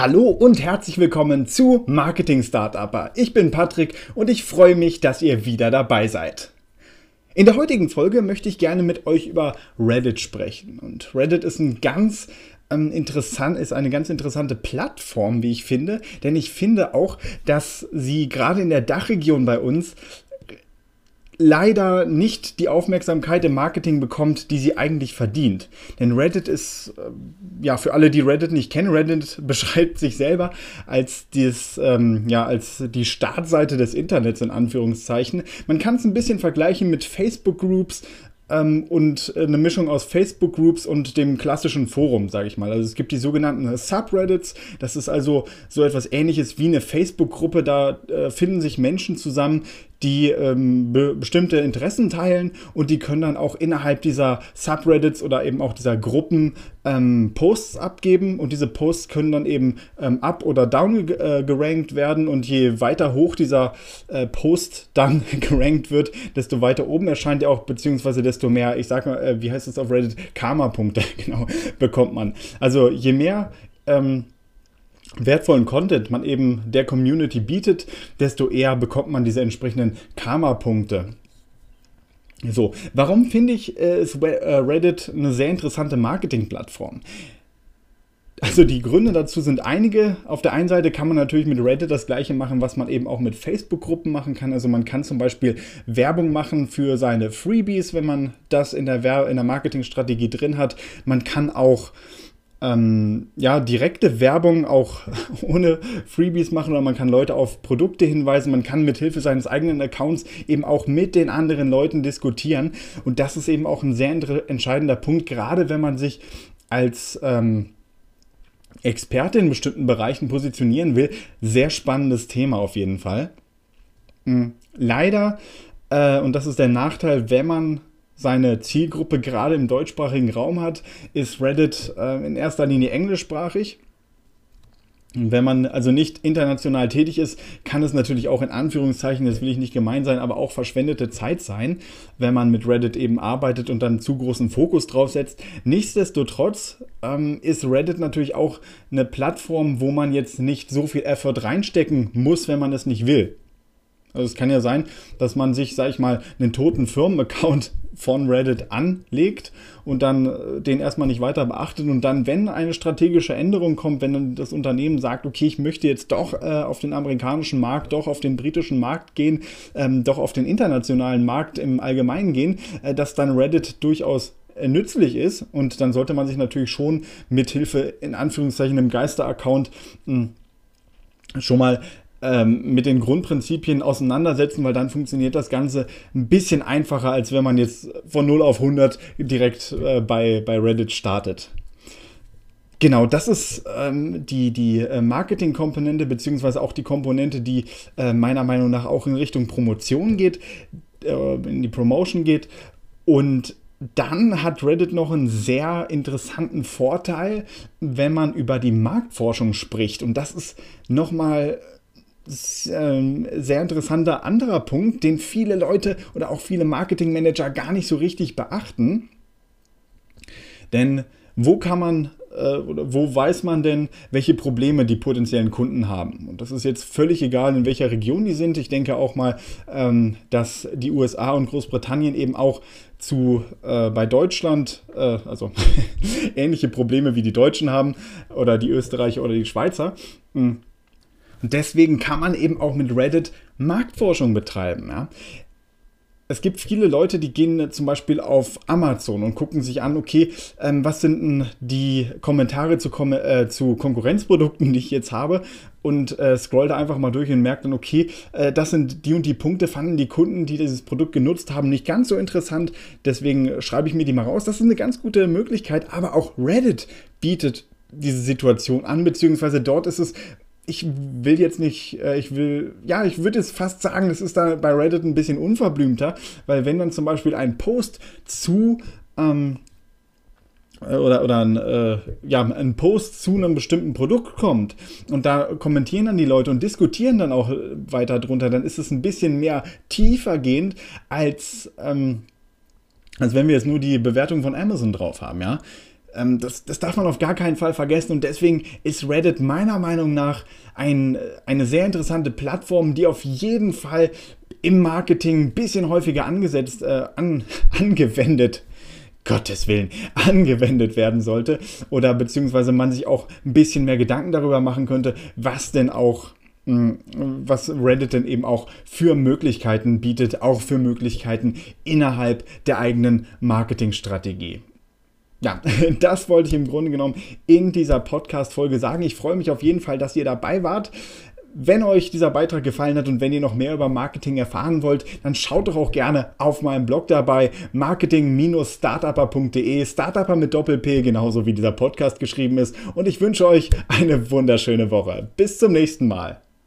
Hallo und herzlich willkommen zu Marketing Startupper. Ich bin Patrick und ich freue mich, dass ihr wieder dabei seid. In der heutigen Folge möchte ich gerne mit euch über Reddit sprechen. Und Reddit ist ein ganz ähm, interessant, ist eine ganz interessante Plattform, wie ich finde, denn ich finde auch, dass sie gerade in der Dachregion bei uns leider nicht die Aufmerksamkeit im Marketing bekommt, die sie eigentlich verdient. Denn Reddit ist, äh, ja, für alle, die Reddit nicht kennen, Reddit beschreibt sich selber als, dies, ähm, ja, als die Startseite des Internets in Anführungszeichen. Man kann es ein bisschen vergleichen mit Facebook-Groups, ähm, und eine Mischung aus Facebook-Groups und dem klassischen Forum, sage ich mal. Also es gibt die sogenannten Subreddits. Das ist also so etwas ähnliches wie eine Facebook-Gruppe. Da äh, finden sich Menschen zusammen, die ähm, be bestimmte Interessen teilen und die können dann auch innerhalb dieser Subreddits oder eben auch dieser Gruppen ähm, Posts abgeben und diese Posts können dann eben ähm, up oder down äh, gerankt werden und je weiter hoch dieser äh, Post dann gerankt wird, desto weiter oben erscheint er auch, beziehungsweise desto mehr, ich sag mal, äh, wie heißt es auf Reddit, Karma-Punkte, genau, bekommt man. Also je mehr ähm, wertvollen Content man eben der Community bietet, desto eher bekommt man diese entsprechenden Karma-Punkte. So, warum finde ich äh, äh, Reddit eine sehr interessante Marketing-Plattform? Also die Gründe dazu sind einige. Auf der einen Seite kann man natürlich mit Reddit das gleiche machen, was man eben auch mit Facebook-Gruppen machen kann. Also man kann zum Beispiel Werbung machen für seine Freebies, wenn man das in der, in der Marketingstrategie drin hat. Man kann auch ähm, ja, direkte Werbung auch ohne Freebies machen oder man kann Leute auf Produkte hinweisen, man kann mit Hilfe seines eigenen Accounts eben auch mit den anderen Leuten diskutieren und das ist eben auch ein sehr entscheidender Punkt, gerade wenn man sich als ähm, Experte in bestimmten Bereichen positionieren will. Sehr spannendes Thema auf jeden Fall. Mhm. Leider, äh, und das ist der Nachteil, wenn man seine Zielgruppe gerade im deutschsprachigen Raum hat, ist Reddit äh, in erster Linie englischsprachig. wenn man also nicht international tätig ist, kann es natürlich auch in Anführungszeichen, das will ich nicht gemein sein, aber auch verschwendete Zeit sein, wenn man mit Reddit eben arbeitet und dann zu großen Fokus drauf setzt. Nichtsdestotrotz ähm, ist Reddit natürlich auch eine Plattform, wo man jetzt nicht so viel Effort reinstecken muss, wenn man es nicht will. Also es kann ja sein, dass man sich, sag ich mal, einen toten Firmenaccount von Reddit anlegt und dann äh, den erstmal nicht weiter beachtet und dann, wenn eine strategische Änderung kommt, wenn dann das Unternehmen sagt, okay, ich möchte jetzt doch äh, auf den amerikanischen Markt, doch auf den britischen Markt gehen, ähm, doch auf den internationalen Markt im Allgemeinen gehen, äh, dass dann Reddit durchaus äh, nützlich ist und dann sollte man sich natürlich schon mit Hilfe in Anführungszeichen einem Geister-Account hm, schon mal ähm, mit den Grundprinzipien auseinandersetzen, weil dann funktioniert das Ganze ein bisschen einfacher, als wenn man jetzt von 0 auf 100 direkt äh, bei, bei Reddit startet. Genau, das ist ähm, die, die äh, Marketing-Komponente, beziehungsweise auch die Komponente, die äh, meiner Meinung nach auch in Richtung Promotion geht, äh, in die Promotion geht. Und dann hat Reddit noch einen sehr interessanten Vorteil, wenn man über die Marktforschung spricht. Und das ist nochmal sehr interessanter anderer Punkt, den viele Leute oder auch viele Marketingmanager gar nicht so richtig beachten. Denn wo kann man äh, oder wo weiß man denn, welche Probleme die potenziellen Kunden haben? Und das ist jetzt völlig egal, in welcher Region die sind. Ich denke auch mal, ähm, dass die USA und Großbritannien eben auch zu äh, bei Deutschland, äh, also ähnliche Probleme wie die Deutschen haben oder die Österreicher oder die Schweizer. Hm. Und deswegen kann man eben auch mit Reddit Marktforschung betreiben. Ja? Es gibt viele Leute, die gehen zum Beispiel auf Amazon und gucken sich an, okay, ähm, was sind denn die Kommentare zu, Kom äh, zu, Konkurrenzprodukten, die ich jetzt habe und äh, scroll da einfach mal durch und merkt dann, okay, äh, das sind die und die Punkte, fanden die Kunden, die dieses Produkt genutzt haben, nicht ganz so interessant. Deswegen schreibe ich mir die mal raus. Das ist eine ganz gute Möglichkeit, aber auch Reddit bietet diese Situation an, beziehungsweise dort ist es ich will jetzt nicht, äh, ich will, ja, ich würde jetzt fast sagen, das ist da bei Reddit ein bisschen unverblümter, weil wenn dann zum Beispiel ein Post zu ähm, äh, oder, oder ein, äh, ja, ein Post zu einem bestimmten Produkt kommt und da kommentieren dann die Leute und diskutieren dann auch weiter drunter, dann ist es ein bisschen mehr tiefergehend als, ähm, als wenn wir jetzt nur die Bewertung von Amazon drauf haben, ja. Ähm, das, das darf man auf gar keinen Fall vergessen und deswegen ist Reddit meiner Meinung nach ein, eine sehr interessante Plattform, die auf jeden Fall im Marketing ein bisschen häufiger angesetzt, äh, an, angewendet Gottes Willen angewendet werden sollte oder beziehungsweise man sich auch ein bisschen mehr Gedanken darüber machen könnte, was denn auch hm, was Reddit denn eben auch für Möglichkeiten bietet, auch für Möglichkeiten innerhalb der eigenen Marketingstrategie. Ja, das wollte ich im Grunde genommen in dieser Podcast-Folge sagen. Ich freue mich auf jeden Fall, dass ihr dabei wart. Wenn euch dieser Beitrag gefallen hat und wenn ihr noch mehr über Marketing erfahren wollt, dann schaut doch auch gerne auf meinem Blog dabei, marketing-startupper.de, Startupper mit Doppel-P, genauso wie dieser Podcast geschrieben ist. Und ich wünsche euch eine wunderschöne Woche. Bis zum nächsten Mal.